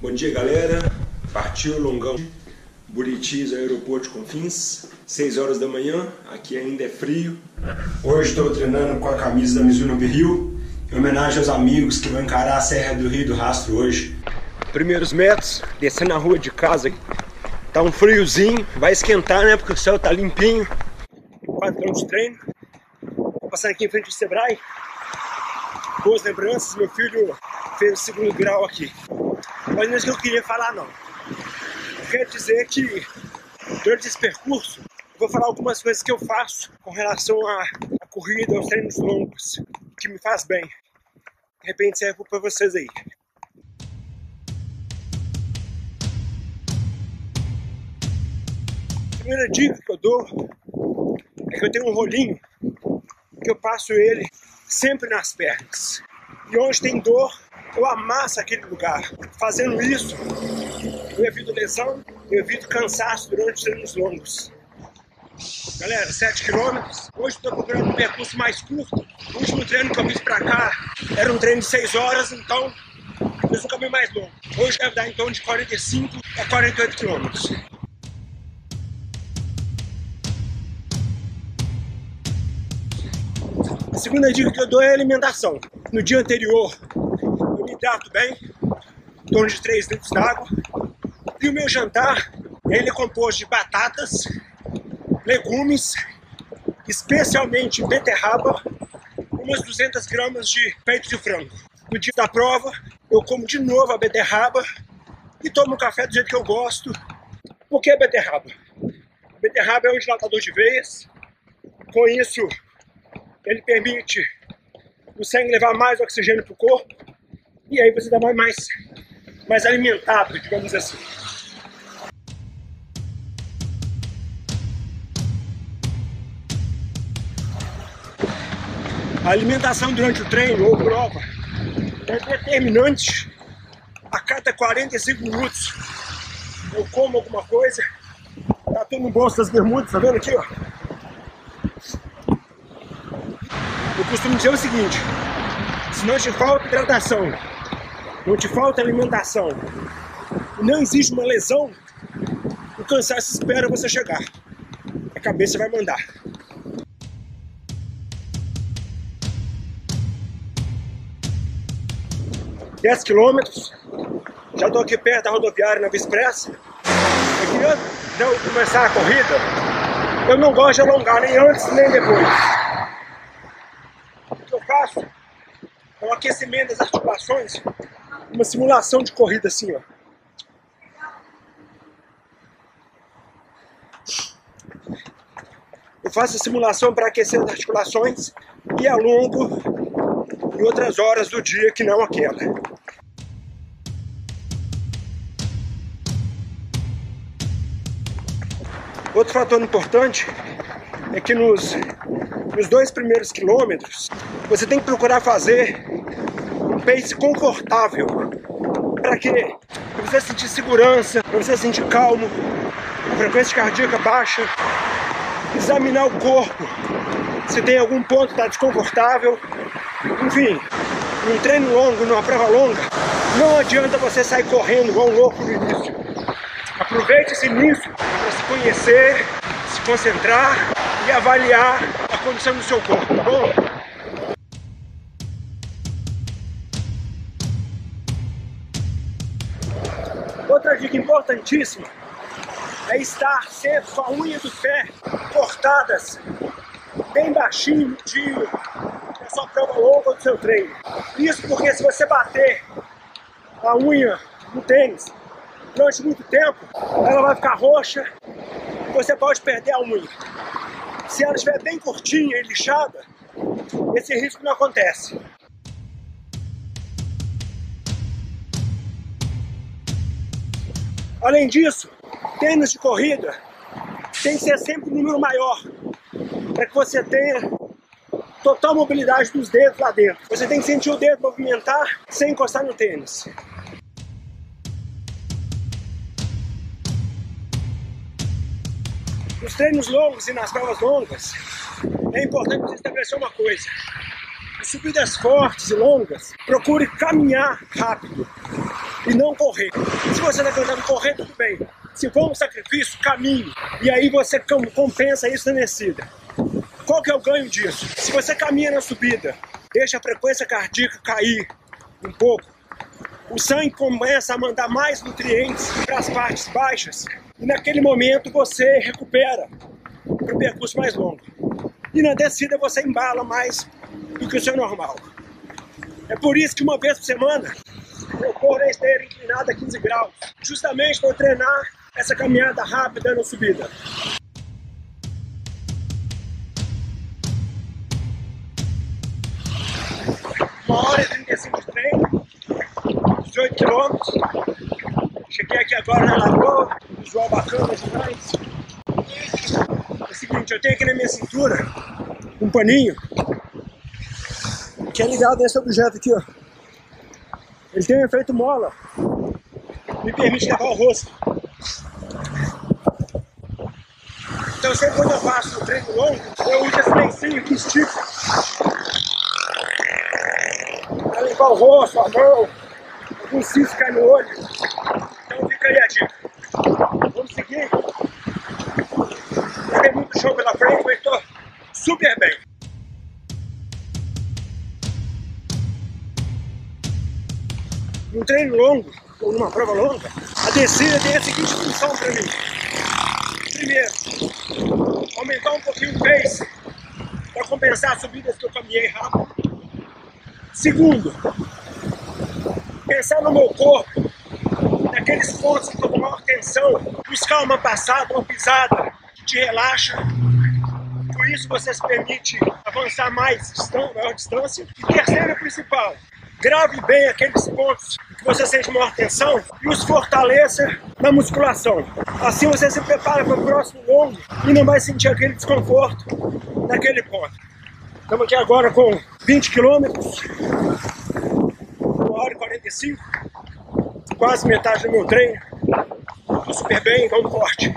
Bom dia, galera. Partiu longão. Buritis, aeroporto Confins. 6 horas da manhã, aqui ainda é frio. Hoje estou treinando com a camisa da Mizuno Rio, em homenagem aos amigos que vão encarar a Serra do Rio do Rastro hoje. Primeiros metros, descendo na rua de casa. Tá um friozinho, vai esquentar, né? Porque o céu tá limpinho. 4 km de treino. Vou passar aqui em frente ao Sebrae. Boas lembranças, meu filho fez o segundo grau aqui. Mas não é isso que eu queria falar, não. Quer dizer que durante esse percurso vou falar algumas coisas que eu faço com relação à, à corrida, aos treinos longos, que me faz bem. De repente serve para vocês aí. A primeira dica que eu dou é que eu tenho um rolinho que eu passo ele sempre nas pernas. E onde tem dor, eu amasso aquele lugar. Fazendo isso, eu evito lesão, eu evito cansaço durante os treinos longos. Galera, 7 km. Hoje estou procurando um percurso mais curto. O último treino que eu fiz pra cá era um treino de 6 horas, então fiz um caminho mais longo. Hoje deve dar em torno de 45 a 48 km. A segunda dica que eu dou é alimentação. No dia anterior, hidrato bem, em torno de 3 litros d'água. E o meu jantar, ele é composto de batatas, legumes, especialmente beterraba, umas 200 gramas de peito de frango. No dia da prova, eu como de novo a beterraba e tomo um café do jeito que eu gosto. Por que beterraba? A beterraba é um dilatador de veias. Com isso, ele permite o sangue levar mais oxigênio para o corpo e aí você dá mais, mais alimentado, digamos assim. A alimentação durante o treino ou prova é determinante. A cada 45 minutos eu como alguma coisa. Tá tudo no bolso das bermudas, tá vendo aqui, ó? Eu costumo dizer o seguinte: se não te falta hidratação, não te falta alimentação, não existe uma lesão, o cansaço espera você chegar. A cabeça vai mandar. Dez quilômetros, já estou aqui perto da rodoviária Nova Expressa. Aqui antes de eu começar a corrida, eu não gosto de alongar nem antes nem depois faço é um aquecimento das articulações, uma simulação de corrida assim, ó. Eu faço a simulação para aquecer as articulações e alongo em outras horas do dia que não aquela. Outro fator importante é que nos, nos dois primeiros quilômetros você tem que procurar fazer um pace confortável. Para quê? Para você sentir segurança, para você sentir calmo, frequência cardíaca baixa, examinar o corpo, se tem algum ponto que está desconfortável. Enfim, num treino longo, numa prova longa, não adianta você sair correndo igual um louco no início. Aproveite esse início para se conhecer, se concentrar e avaliar a condição do seu corpo, tá bom? Dica importantíssima é estar sempre com a unha do pé cortadas bem baixinho, na sua prova longa do seu treino. Isso porque se você bater a unha no tênis durante muito tempo, ela vai ficar roxa e você pode perder a unha. Se ela estiver bem curtinha e lixada, esse risco não acontece. Além disso, tênis de corrida tem que ser sempre um número maior, para que você tenha total mobilidade dos dedos lá dentro. Você tem que sentir o dedo movimentar sem encostar no tênis. Nos treinos longos e nas provas longas, é importante você estabelecer uma coisa. Em subidas fortes e longas, procure caminhar rápido. E não correr. Se você está tentando correr, tudo bem. Se for um sacrifício, caminhe. E aí você compensa isso na descida. Qual que é o ganho disso? Se você caminha na subida, deixa a frequência cardíaca cair um pouco, o sangue começa a mandar mais nutrientes para as partes baixas e naquele momento você recupera para o percurso mais longo. E na descida você embala mais do que o seu normal. É por isso que uma vez por semana eu corro na esteira inclinada a 15 graus, justamente para treinar essa caminhada rápida na subida. Uma hora e 35 de treino, 18 quilômetros. Cheguei aqui agora na lagoa, visual bacana demais. É o seguinte, eu tenho aqui na minha cintura um paninho que é ligado nesse objeto aqui, ó. Ele tem um efeito mola. Me permite levar o rosto. Então sempre quando eu faço um treino longo, eu uso esse lencinho que estica. Pra limpar o rosto, a mão, algum cisco cai no olho. Então fica aí a dica. Vamos seguir. Tem muito show pela frente, mas estou super bem. Num treino longo, ou numa prova longa, a descida tem a seguinte função para mim. Primeiro, aumentar um pouquinho o pace para compensar as subidas que eu caminhei rápido. Segundo, pensar no meu corpo, naqueles pontos que estou com maior tensão, buscar uma passada, uma pisada que te relaxa. Por isso você se permite avançar mais, maior distância. E terceiro principal, grave bem aqueles pontos que você sente maior tensão e os fortaleça na musculação. Assim você se prepara para o próximo longo e não vai sentir aquele desconforto naquele ponto. Estamos aqui agora com 20 quilômetros, 1 hora e 45, quase metade do meu treino. Estou super bem, vamos forte.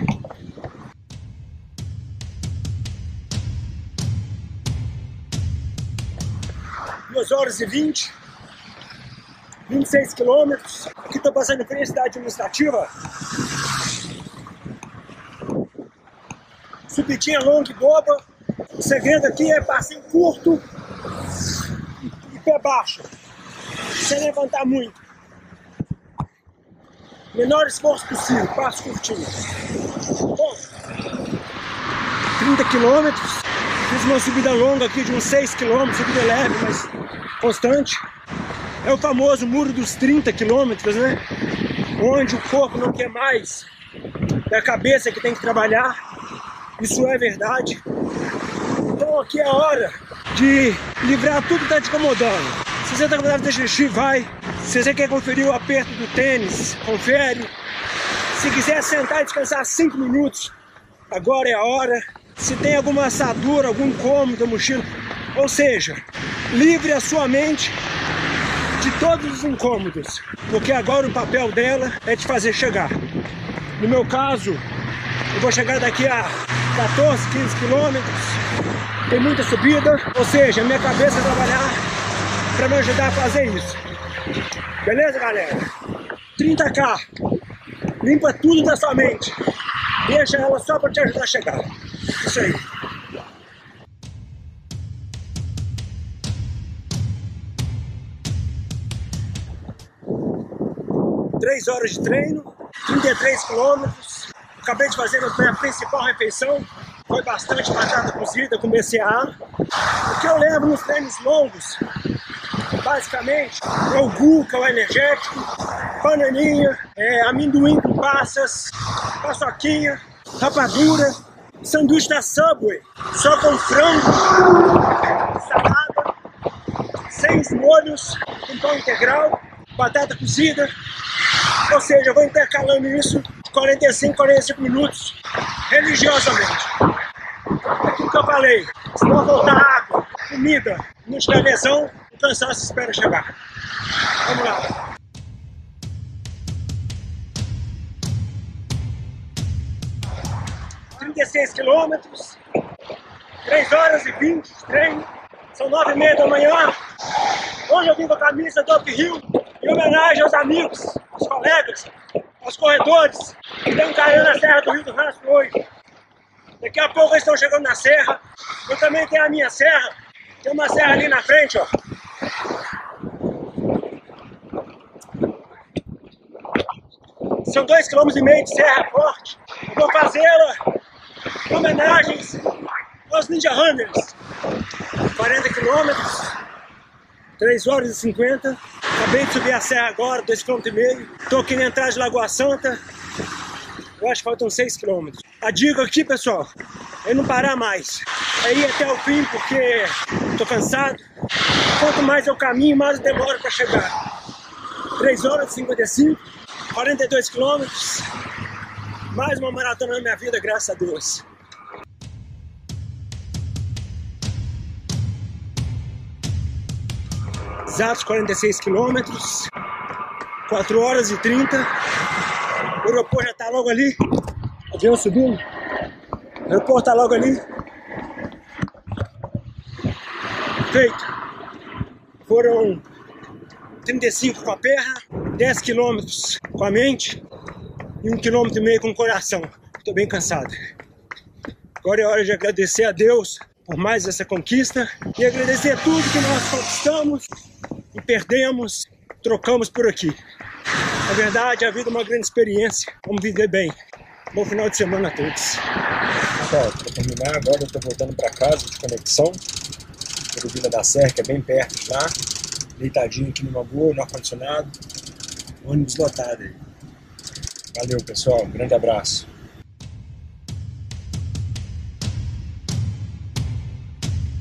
Duas horas e vinte 26 quilômetros. Aqui estou passando frente à cidade administrativa. Subitinha longa e boba. O segredo aqui é passinho curto e pé baixo. Sem levantar muito. Menor esforço possível, passo curtinho. Bom, 30 quilômetros. Fiz uma subida longa aqui de uns 6 quilômetros, subida leve, mas constante. É o famoso muro dos 30 quilômetros, né? Onde o corpo não quer mais, é a cabeça que tem que trabalhar. Isso é verdade. Então aqui é a hora de livrar tudo que está te incomodando. Se você está incomodado de xixi, vai. Se você quer conferir o aperto do tênis, confere. Se quiser sentar e descansar 5 minutos, agora é a hora. Se tem alguma assadura, algum incômodo da mochila, ou seja, livre a sua mente de todos os incômodos, porque agora o papel dela é te fazer chegar. No meu caso, eu vou chegar daqui a 14, 15 quilômetros, tem muita subida, ou seja, minha cabeça vai trabalhar para me ajudar a fazer isso. Beleza, galera? 30k, limpa tudo da sua mente, deixa ela só para te ajudar a chegar. Isso aí. 3 horas de treino, 33 quilômetros. Acabei de fazer a minha principal refeição, foi bastante batata cozida com BCA. O que eu levo nos treinos longos, basicamente, é o Guca, o energético, bananinha, é, amendoim com passas, paçoquinha, rapadura, sanduíche da Subway, só com frango, salada, seis molhos, com pão integral, batata cozida, ou seja, eu vou intercalando isso 45, 45 minutos religiosamente. Aquilo que eu falei, se não faltar água, comida, não tiver lesão, o cansaço espera chegar. Vamos lá. Trinta quilômetros, 3 horas e 20 de treino, são 9 e meia da manhã. Hoje eu vim com a camisa do Hill em homenagem aos amigos colegas, aos corredores que estão caindo na Serra do Rio do Rastro hoje. Daqui a pouco eles estão chegando na serra. Eu também tenho a minha serra. Tem uma serra ali na frente, ó. São dois quilômetros e meio de serra forte. Eu vou fazê-la em homenagens aos Ninja Runners. 40 quilômetros, 3 horas e 50. Acabei de subir a serra agora, 2,5 km. Estou aqui na entrada de Lagoa Santa. Eu acho que faltam 6 km. A dica aqui, pessoal, é não parar mais. É ir até o fim, porque estou cansado. Quanto mais eu caminho, mais eu demoro para chegar. 3 horas e 55, 42 quilômetros. Mais uma maratona na minha vida, graças a Deus. Exatos 46 quilômetros, 4 horas e 30. O aeroporto já está logo ali. Avião subindo. O aeroporto está logo ali. Feito. Foram 35 com a perna, 10 quilômetros com a mente e um quilômetro e meio com o coração. Estou bem cansado. Agora é hora de agradecer a Deus por mais essa conquista e agradecer tudo que nós conquistamos perdemos, trocamos por aqui. Na verdade, a vida é uma grande experiência. Vamos viver bem. Bom final de semana a todos. Pessoal, para terminar, agora eu estou voltando para casa de conexão. Pelo Vila da Serra, que é bem perto de lá. Deitadinho aqui numa boa, no ar-condicionado. Ônibus lotado aí. Valeu, pessoal. Um grande abraço.